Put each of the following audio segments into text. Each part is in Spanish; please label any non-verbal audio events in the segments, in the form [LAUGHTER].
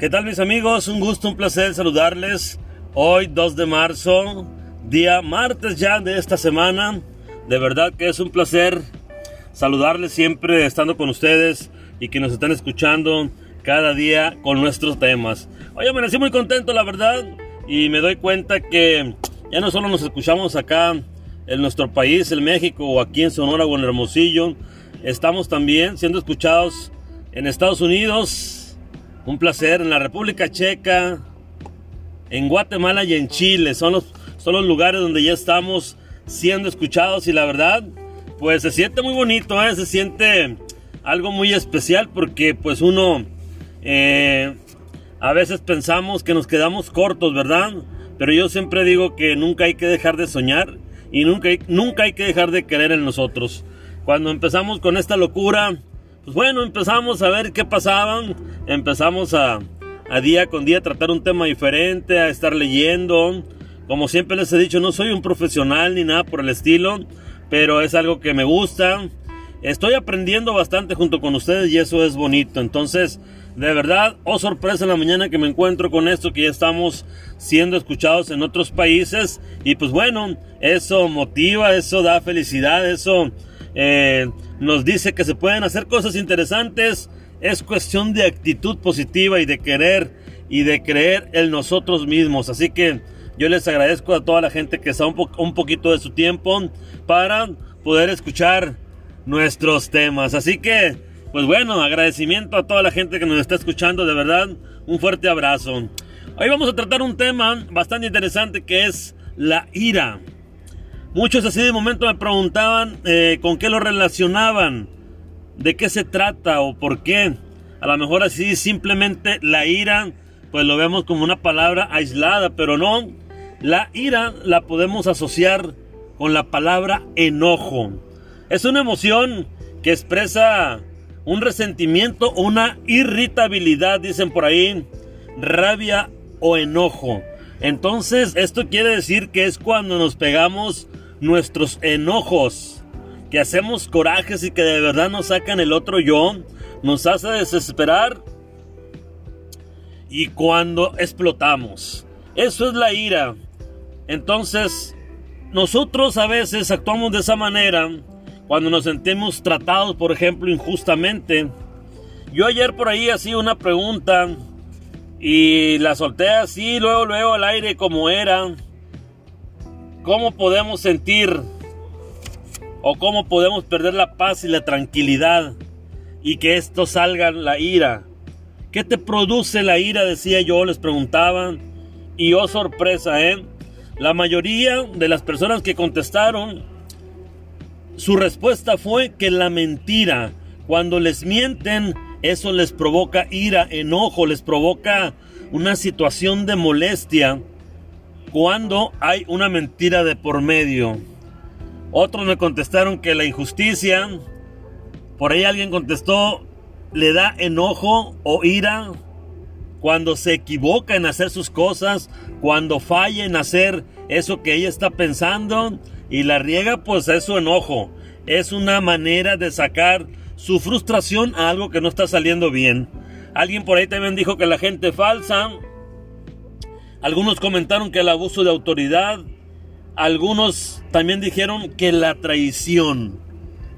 ¿Qué tal mis amigos? Un gusto, un placer saludarles. Hoy 2 de marzo, día martes ya de esta semana. De verdad que es un placer saludarles siempre estando con ustedes y que nos están escuchando cada día con nuestros temas. Hoy amanecí muy contento, la verdad, y me doy cuenta que ya no solo nos escuchamos acá en nuestro país, en México, o aquí en Sonora o en Hermosillo, estamos también siendo escuchados en Estados Unidos, un placer en la República Checa, en Guatemala y en Chile. Son los, son los lugares donde ya estamos siendo escuchados y la verdad, pues se siente muy bonito, ¿eh? se siente algo muy especial porque pues uno eh, a veces pensamos que nos quedamos cortos, ¿verdad? Pero yo siempre digo que nunca hay que dejar de soñar y nunca nunca hay que dejar de creer en nosotros. Cuando empezamos con esta locura, bueno, empezamos a ver qué pasaban, empezamos a, a día con día tratar un tema diferente, a estar leyendo. Como siempre les he dicho, no soy un profesional ni nada por el estilo, pero es algo que me gusta. Estoy aprendiendo bastante junto con ustedes y eso es bonito. Entonces, de verdad, oh sorpresa en la mañana que me encuentro con esto, que ya estamos siendo escuchados en otros países. Y pues bueno, eso motiva, eso da felicidad, eso eh, nos dice que se pueden hacer cosas interesantes. Es cuestión de actitud positiva y de querer y de creer en nosotros mismos. Así que yo les agradezco a toda la gente que está un, un poquito de su tiempo para poder escuchar nuestros temas. Así que, pues bueno, agradecimiento a toda la gente que nos está escuchando. De verdad, un fuerte abrazo. Hoy vamos a tratar un tema bastante interesante que es la ira. Muchos así de momento me preguntaban eh, con qué lo relacionaban, de qué se trata o por qué. A lo mejor así simplemente la ira, pues lo vemos como una palabra aislada, pero no. La ira la podemos asociar con la palabra enojo. Es una emoción que expresa un resentimiento una irritabilidad, dicen por ahí, rabia o enojo. Entonces, esto quiere decir que es cuando nos pegamos nuestros enojos, que hacemos corajes y que de verdad nos sacan el otro yo, nos hace desesperar y cuando explotamos. Eso es la ira. Entonces, nosotros a veces actuamos de esa manera cuando nos sentimos tratados, por ejemplo, injustamente. Yo ayer por ahí hacía una pregunta y la solté así, luego, luego al aire como era. ¿Cómo podemos sentir o cómo podemos perder la paz y la tranquilidad y que esto salga la ira? ¿Qué te produce la ira? Decía yo, les preguntaban. Y oh sorpresa, ¿eh? La mayoría de las personas que contestaron, su respuesta fue que la mentira, cuando les mienten, eso les provoca ira, enojo, les provoca una situación de molestia cuando hay una mentira de por medio. Otros me contestaron que la injusticia, por ahí alguien contestó, le da enojo o ira cuando se equivoca en hacer sus cosas, cuando falla en hacer eso que ella está pensando y la riega, pues es su enojo. Es una manera de sacar su frustración a algo que no está saliendo bien. Alguien por ahí también dijo que la gente falsa algunos comentaron que el abuso de autoridad. Algunos también dijeron que la traición.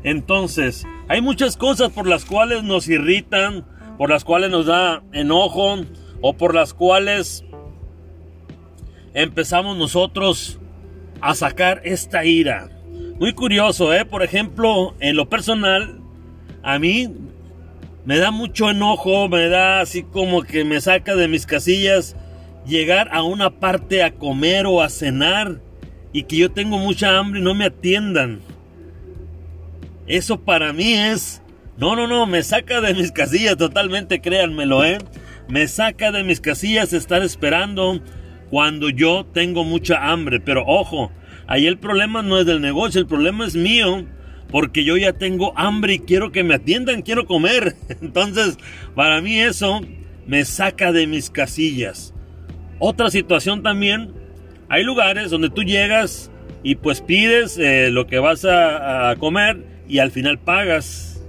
Entonces, hay muchas cosas por las cuales nos irritan, por las cuales nos da enojo o por las cuales empezamos nosotros a sacar esta ira. Muy curioso, ¿eh? Por ejemplo, en lo personal, a mí me da mucho enojo, me da así como que me saca de mis casillas llegar a una parte a comer o a cenar y que yo tengo mucha hambre y no me atiendan. Eso para mí es... No, no, no, me saca de mis casillas totalmente, créanmelo, ¿eh? Me saca de mis casillas estar esperando cuando yo tengo mucha hambre. Pero ojo, ahí el problema no es del negocio, el problema es mío. Porque yo ya tengo hambre y quiero que me atiendan, quiero comer. [LAUGHS] Entonces, para mí eso me saca de mis casillas. Otra situación también, hay lugares donde tú llegas y pues pides eh, lo que vas a, comer y al final pagas.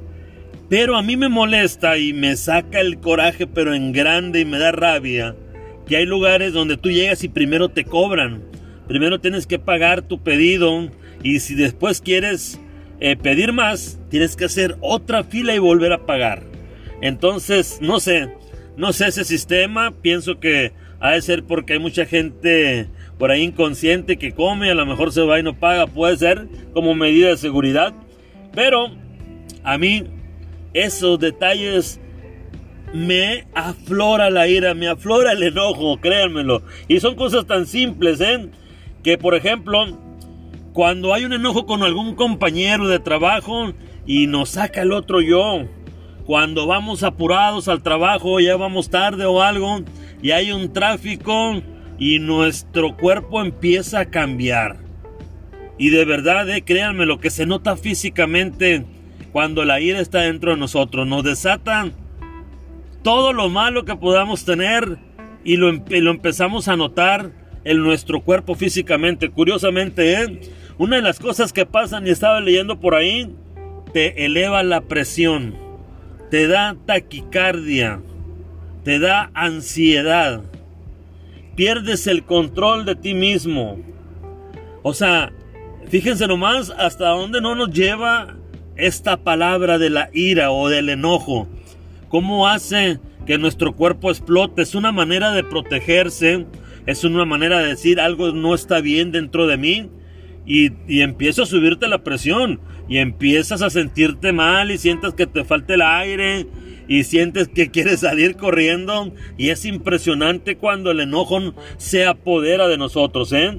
Pero a mí me molesta y me saca el coraje, pero en grande y me da rabia, que hay lugares donde tú llegas y primero te cobran. Primero tienes que pagar tu pedido y si después quieres eh, pedir más, tienes que hacer otra fila y volver a pagar. Entonces, no sé, no sé ese sistema, pienso que ha de ser porque hay mucha gente por ahí inconsciente que come, a lo mejor se va y no paga, puede ser como medida de seguridad, pero a mí esos detalles me aflora la ira, me aflora el enojo, créanmelo. Y son cosas tan simples, ¿eh? Que por ejemplo, cuando hay un enojo con algún compañero de trabajo y nos saca el otro yo, cuando vamos apurados al trabajo, ya vamos tarde o algo, y hay un tráfico y nuestro cuerpo empieza a cambiar. Y de verdad, eh, créanme, lo que se nota físicamente cuando la ira está dentro de nosotros, nos desatan todo lo malo que podamos tener y lo, lo empezamos a notar en nuestro cuerpo físicamente. Curiosamente, ¿eh? Una de las cosas que pasan, y estaba leyendo por ahí, te eleva la presión, te da taquicardia, te da ansiedad, pierdes el control de ti mismo. O sea, fíjense nomás hasta dónde no nos lleva esta palabra de la ira o del enojo. ¿Cómo hace que nuestro cuerpo explote? Es una manera de protegerse, es una manera de decir algo no está bien dentro de mí y, y empieza a subirte la presión y empiezas a sentirte mal y sientes que te falta el aire y sientes que quieres salir corriendo y es impresionante cuando el enojo se apodera de nosotros, ¿eh?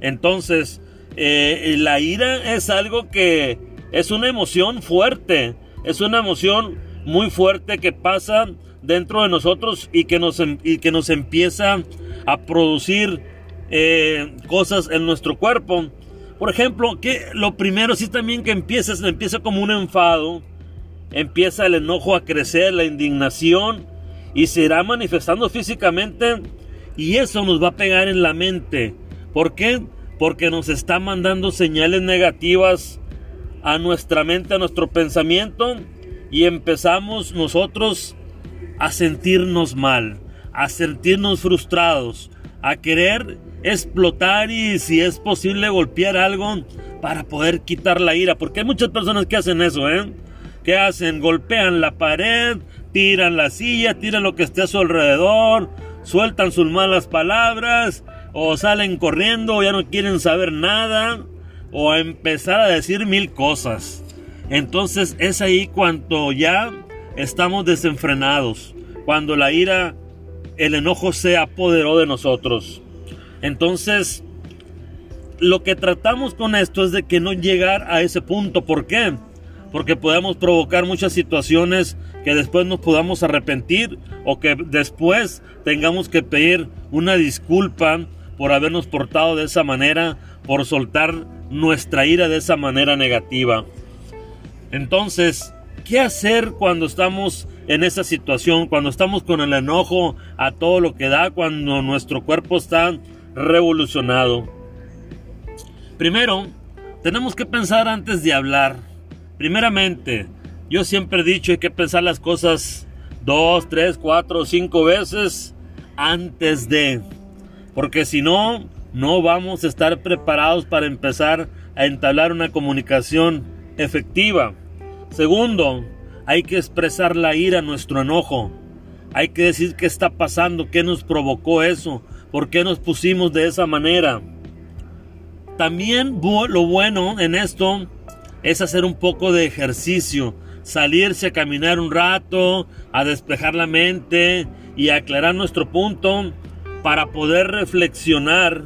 Entonces, eh, la ira es algo que es una emoción fuerte, es una emoción muy fuerte que pasa dentro de nosotros y que nos, em, y que nos empieza a producir eh, cosas en nuestro cuerpo. Por ejemplo, que lo primero sí también que empieza, empieza como un enfado, empieza el enojo a crecer, la indignación, y se irá manifestando físicamente, y eso nos va a pegar en la mente. ¿Por qué? Porque nos está mandando señales negativas a nuestra mente, a nuestro pensamiento, y empezamos nosotros a sentirnos mal, a sentirnos frustrados, a querer explotar y si es posible golpear algo para poder quitar la ira, porque hay muchas personas que hacen eso, ¿eh? ¿Qué hacen? Golpean la pared, tiran la silla, tiran lo que esté a su alrededor, sueltan sus malas palabras, o salen corriendo, o ya no quieren saber nada, o a empezar a decir mil cosas. Entonces es ahí cuando ya estamos desenfrenados, cuando la ira, el enojo se apoderó de nosotros. Entonces, lo que tratamos con esto es de que no llegar a ese punto. ¿Por qué? porque podemos provocar muchas situaciones que después nos podamos arrepentir o que después tengamos que pedir una disculpa por habernos portado de esa manera, por soltar nuestra ira de esa manera negativa. Entonces, ¿qué hacer cuando estamos en esa situación, cuando estamos con el enojo a todo lo que da, cuando nuestro cuerpo está revolucionado? Primero, tenemos que pensar antes de hablar. Primeramente, yo siempre he dicho hay que pensar las cosas dos, tres, cuatro, cinco veces antes de, porque si no, no vamos a estar preparados para empezar a entablar una comunicación efectiva. Segundo, hay que expresar la ira, nuestro enojo. Hay que decir qué está pasando, qué nos provocó eso, por qué nos pusimos de esa manera. También lo bueno en esto es hacer un poco de ejercicio, salirse a caminar un rato, a despejar la mente y aclarar nuestro punto para poder reflexionar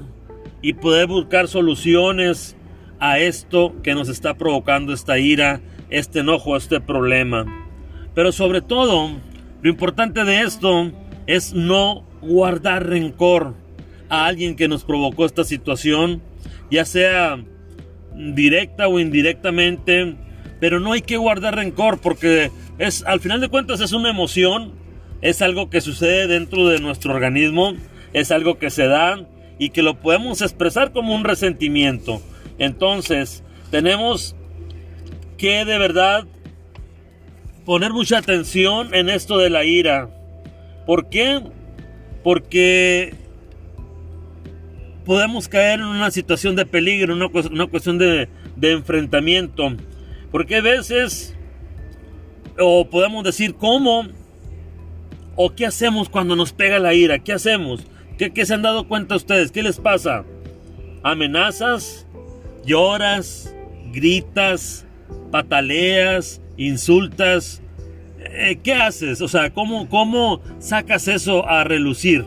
y poder buscar soluciones a esto que nos está provocando esta ira, este enojo, este problema. Pero sobre todo, lo importante de esto es no guardar rencor a alguien que nos provocó esta situación, ya sea directa o indirectamente, pero no hay que guardar rencor porque es al final de cuentas es una emoción, es algo que sucede dentro de nuestro organismo, es algo que se da y que lo podemos expresar como un resentimiento. Entonces, tenemos que de verdad poner mucha atención en esto de la ira. ¿Por qué? Porque podemos caer en una situación de peligro, una, una cuestión de, de enfrentamiento. Porque a veces, o podemos decir, ¿cómo? ¿O qué hacemos cuando nos pega la ira? ¿Qué hacemos? ¿Qué, qué se han dado cuenta ustedes? ¿Qué les pasa? ¿Amenazas? ¿Lloras? ¿Gritas? ¿Pataleas? ¿Insultas? Eh, ¿Qué haces? O sea, ¿cómo, ¿cómo sacas eso a relucir?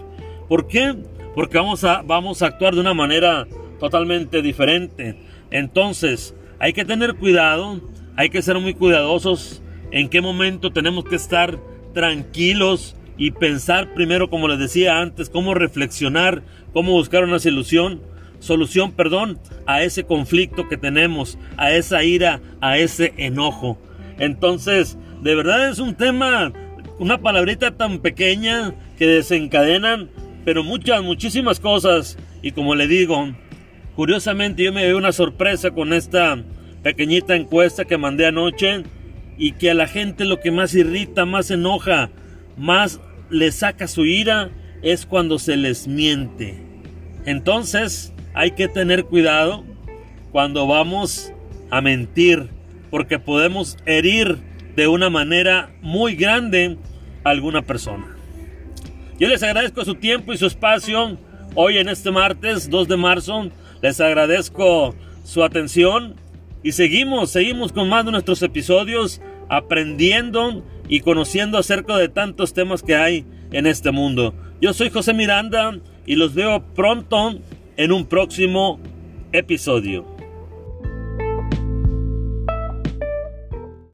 ¿Por qué? Porque vamos a, vamos a actuar de una manera totalmente diferente. Entonces, hay que tener cuidado, hay que ser muy cuidadosos en qué momento tenemos que estar tranquilos y pensar primero, como les decía antes, cómo reflexionar, cómo buscar una solución, solución, perdón, a ese conflicto que tenemos, a esa ira, a ese enojo. Entonces, de verdad es un tema, una palabrita tan pequeña que desencadenan, pero muchas, muchísimas cosas. Y como le digo, Curiosamente yo me veo una sorpresa con esta pequeñita encuesta que mandé anoche y que a la gente lo que más irrita, más enoja, más le saca su ira es cuando se les miente. Entonces hay que tener cuidado cuando vamos a mentir porque podemos herir de una manera muy grande a alguna persona. Yo les agradezco su tiempo y su espacio hoy en este martes 2 de marzo les agradezco su atención y seguimos, seguimos con más de nuestros episodios aprendiendo y conociendo acerca de tantos temas que hay en este mundo. Yo soy José Miranda y los veo pronto en un próximo episodio.